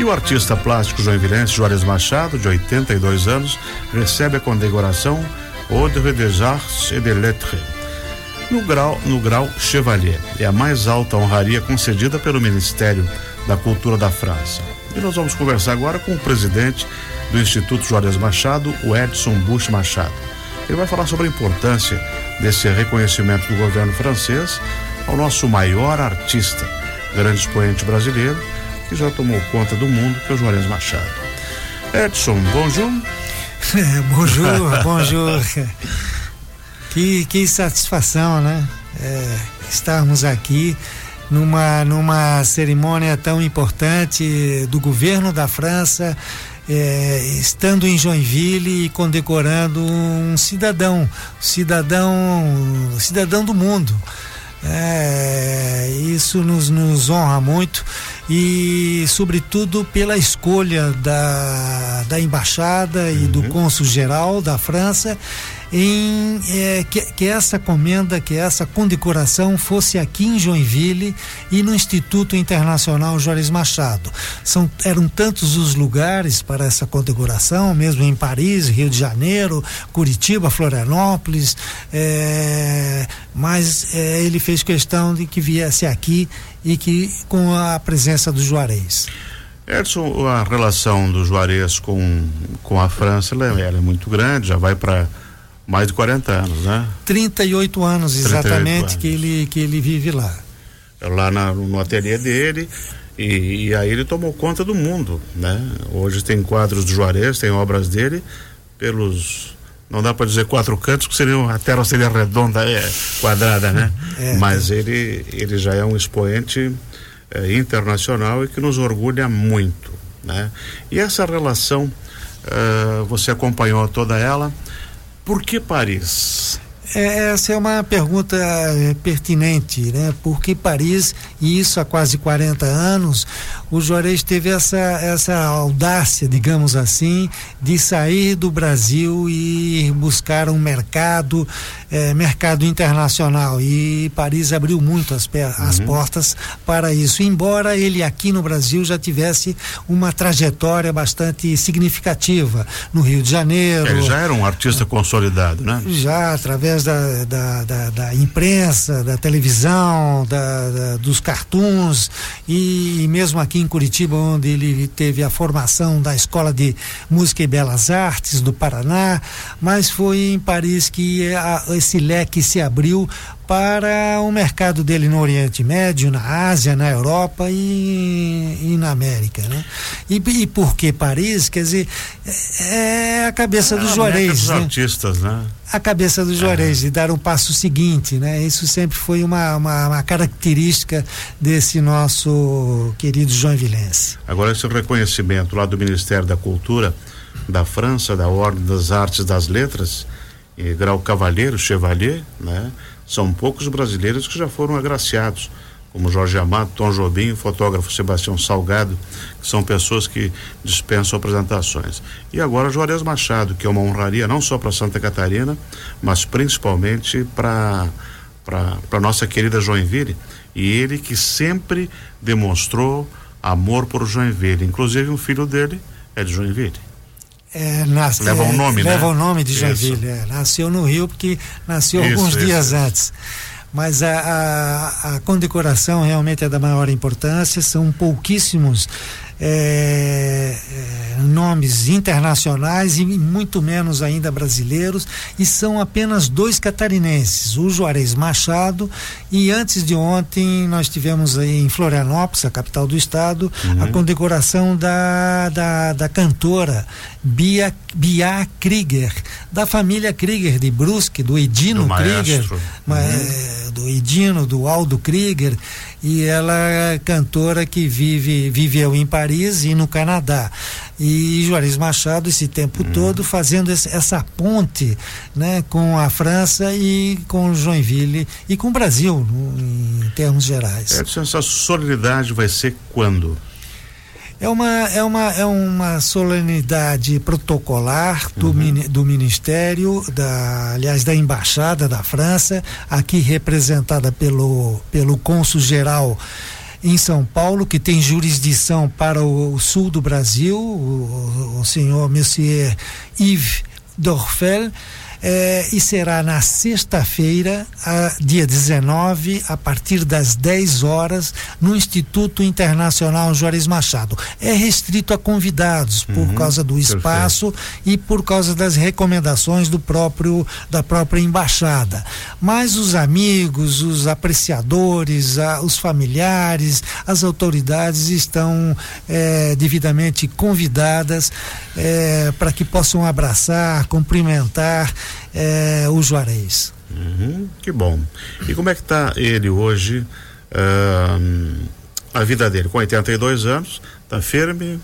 E o artista plástico joinvilense Juarez Machado, de 82 anos, recebe a condecoração Ordre des Arts et des Lettres no grau, no grau Chevalier. É a mais alta honraria concedida pelo Ministério da Cultura da França. E nós vamos conversar agora com o presidente do Instituto Juarez Machado, o Edson Bush Machado. Ele vai falar sobre a importância desse reconhecimento do governo francês ao nosso maior artista, grande expoente brasileiro, que já tomou conta do mundo, que é o Juarez Machado. Edson, bonjour. bonjour, bonjour. Que, que satisfação, né? É, estarmos aqui numa, numa cerimônia tão importante do governo da França, é, estando em Joinville e condecorando um cidadão, cidadão, cidadão do mundo. É, isso nos, nos honra muito e, sobretudo, pela escolha da, da embaixada uhum. e do uhum. cônsul geral da França em é, que, que, essa comenda, que essa condecoração fosse aqui em Joinville e no Instituto Internacional Juarez Machado. São, eram tantos os lugares para essa condecoração, mesmo em Paris, Rio de Janeiro, Curitiba, Florianópolis, é, mas é, ele fez questão de que viesse aqui e que com a presença do Juarez. Edson, a relação do Juarez com, com a França ela, ela é muito grande, já vai para mais de 40 anos, né? 38 anos exatamente 38 anos. que ele que ele vive lá. Lá na, no ateliê dele e, e, aí ele tomou conta do mundo, né? Hoje tem quadros do Juarez, tem obras dele pelos não dá para dizer quatro cantos, porque seria, a Terra seria redonda, é, quadrada, né? É, Mas é. ele ele já é um expoente é, internacional e que nos orgulha muito, né? E essa relação uh, você acompanhou toda ela por que Paris? É, essa é uma pergunta é, pertinente, né? Por que Paris, e isso há quase 40 anos, o Juarez teve essa, essa audácia, digamos assim, de sair do Brasil e buscar um mercado, é, mercado internacional. E Paris abriu muito as, as uhum. portas para isso. Embora ele aqui no Brasil já tivesse uma trajetória bastante significativa no Rio de Janeiro. Ele já era um artista consolidado, né? Já, através da, da, da, da imprensa, da televisão, da, da, dos cartoons e, mesmo aqui em Curitiba, onde ele teve a formação da Escola de Música e Belas Artes do Paraná, mas foi em Paris que a, esse leque se abriu para o mercado dele no Oriente Médio, na Ásia, na Europa e, e na América, né? E, e, por que Paris? Quer dizer, é, é a cabeça é do Juarez, dos né? artistas, né? A cabeça do Juarez é. de dar um passo seguinte, né? Isso sempre foi uma, uma, uma característica desse nosso querido Joinvilense. Agora esse reconhecimento lá do Ministério da Cultura da França, da Ordem das Artes das Letras, e grau cavaleiro, chevalier, né? São poucos brasileiros que já foram agraciados, como Jorge Amado, Tom Jobim, o fotógrafo Sebastião Salgado, que são pessoas que dispensam apresentações. E agora Juarez Machado, que é uma honraria não só para Santa Catarina, mas principalmente para para nossa querida Joinville, e ele que sempre demonstrou amor por Joinville, inclusive um filho dele é de Joinville. É, leva o é, nome, leva né? Leva o nome de Joinville. É, nasceu no Rio porque nasceu isso, alguns isso, dias antes. Mas a, a, a, condecoração realmente é da maior importância, são pouquíssimos é, é, nomes internacionais e muito menos ainda brasileiros, e são apenas dois catarinenses, o Juarez Machado, e antes de ontem nós tivemos aí em Florianópolis, a capital do estado, uhum. a condecoração da, da, da cantora Bia, Bia Krieger, da família Krieger de Brusque, do Edino do Krieger, uhum. é, do Edino, do Aldo Krieger, e ela é cantora que vive, viveu em Paris e no Canadá. E Juarez Machado esse tempo uhum. todo fazendo esse, essa ponte né, com a França e com Joinville e com o Brasil, no, em termos gerais. É, essa solenidade vai ser quando? É uma, é uma, é uma solenidade protocolar do, uhum. do Ministério, da, aliás, da Embaixada da França, aqui representada pelo, pelo cônsul geral em São Paulo, que tem jurisdição para o, o sul do Brasil, o, o senhor Monsieur Yves Dorfel, é, e será na sexta-feira, dia 19, a partir das 10 horas, no Instituto Internacional Juarez Machado. É restrito a convidados por uhum, causa do espaço perfeito. e por causa das recomendações do próprio da própria embaixada. Mas os amigos, os apreciadores, a, os familiares, as autoridades estão é, devidamente convidadas é, para que possam abraçar, cumprimentar é, o Juarez. Uhum, que bom. E como é que está ele hoje? Uh, a vida dele, com 82 anos, está firme?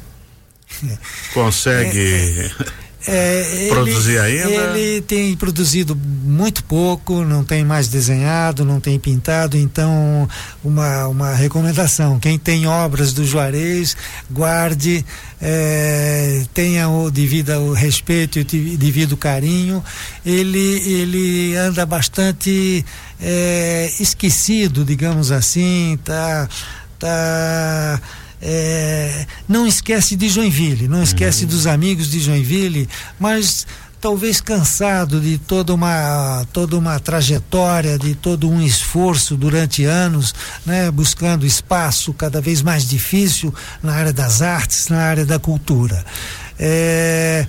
Consegue. É, é é, Produzir ele, ainda? Ele tem produzido muito pouco, não tem mais desenhado, não tem pintado, então uma, uma recomendação, quem tem obras do Juarez, guarde, é, tenha o devido o respeito e devido carinho, ele, ele anda bastante é, esquecido, digamos assim, tá, tá é, não esquece de Joinville, não esquece uhum. dos amigos de Joinville, mas talvez cansado de toda uma toda uma trajetória, de todo um esforço durante anos, né, buscando espaço cada vez mais difícil na área das artes, na área da cultura. É,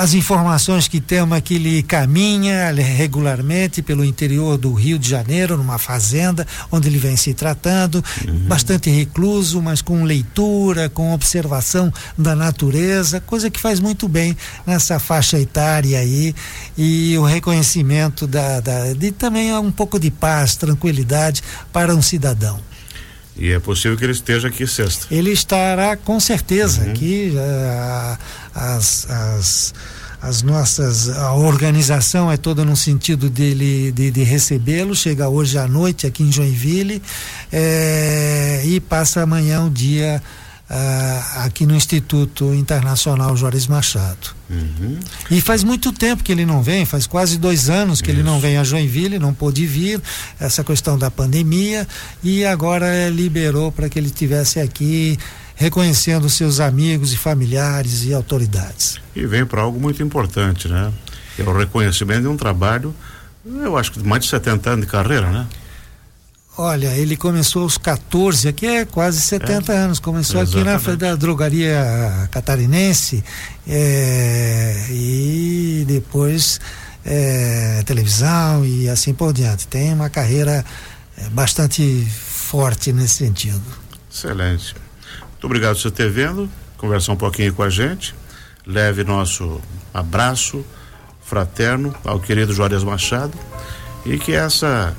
as informações que temos é que ele caminha regularmente pelo interior do Rio de Janeiro, numa fazenda, onde ele vem se tratando, uhum. bastante recluso, mas com leitura, com observação da natureza, coisa que faz muito bem nessa faixa etária aí, e o reconhecimento da, da de também um pouco de paz, tranquilidade para um cidadão. E é possível que ele esteja aqui sexta. Ele estará com certeza uhum. aqui. Uh, as, as, as nossas. A organização é toda no sentido dele de, de recebê-lo. Chega hoje à noite aqui em Joinville é, e passa amanhã o dia uh, aqui no Instituto Internacional Juarez Machado. Uhum. E faz muito tempo que ele não vem, faz quase dois anos que Isso. ele não vem a Joinville, não pôde vir, essa questão da pandemia, e agora liberou para que ele estivesse aqui reconhecendo seus amigos e familiares e autoridades. E vem para algo muito importante, né? É o reconhecimento de um trabalho, eu acho que mais de 70 anos de carreira, né? Olha, ele começou aos 14, aqui é quase 70 é. anos. Começou Exatamente. aqui na da drogaria catarinense é, e depois é, televisão e assim por diante. Tem uma carreira é, bastante forte nesse sentido. Excelente. Muito obrigado por você ter vindo, conversar um pouquinho com a gente. Leve nosso abraço fraterno ao querido Juarez Machado e que essa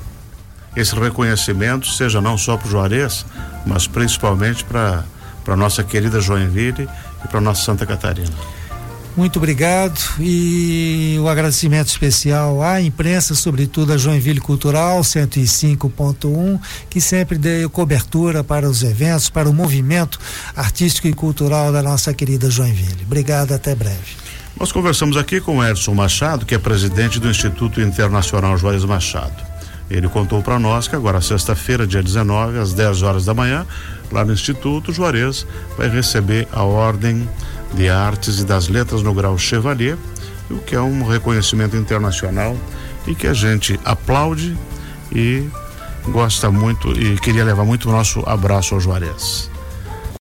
esse reconhecimento seja não só para o Juarez, mas principalmente para para nossa querida Joinville e para nossa Santa Catarina. Muito obrigado e o agradecimento especial à imprensa, sobretudo a Joinville Cultural 105.1, que sempre deu cobertura para os eventos, para o movimento artístico e cultural da nossa querida Joinville. Obrigado, até breve. Nós conversamos aqui com Edson Machado, que é presidente do Instituto Internacional Juarez Machado. Ele contou para nós que agora, sexta-feira, dia 19, às 10 horas da manhã, lá no Instituto, Juarez vai receber a Ordem de Artes e das Letras no grau Chevalier, o que é um reconhecimento internacional e que a gente aplaude e gosta muito e queria levar muito o nosso abraço ao Juarez.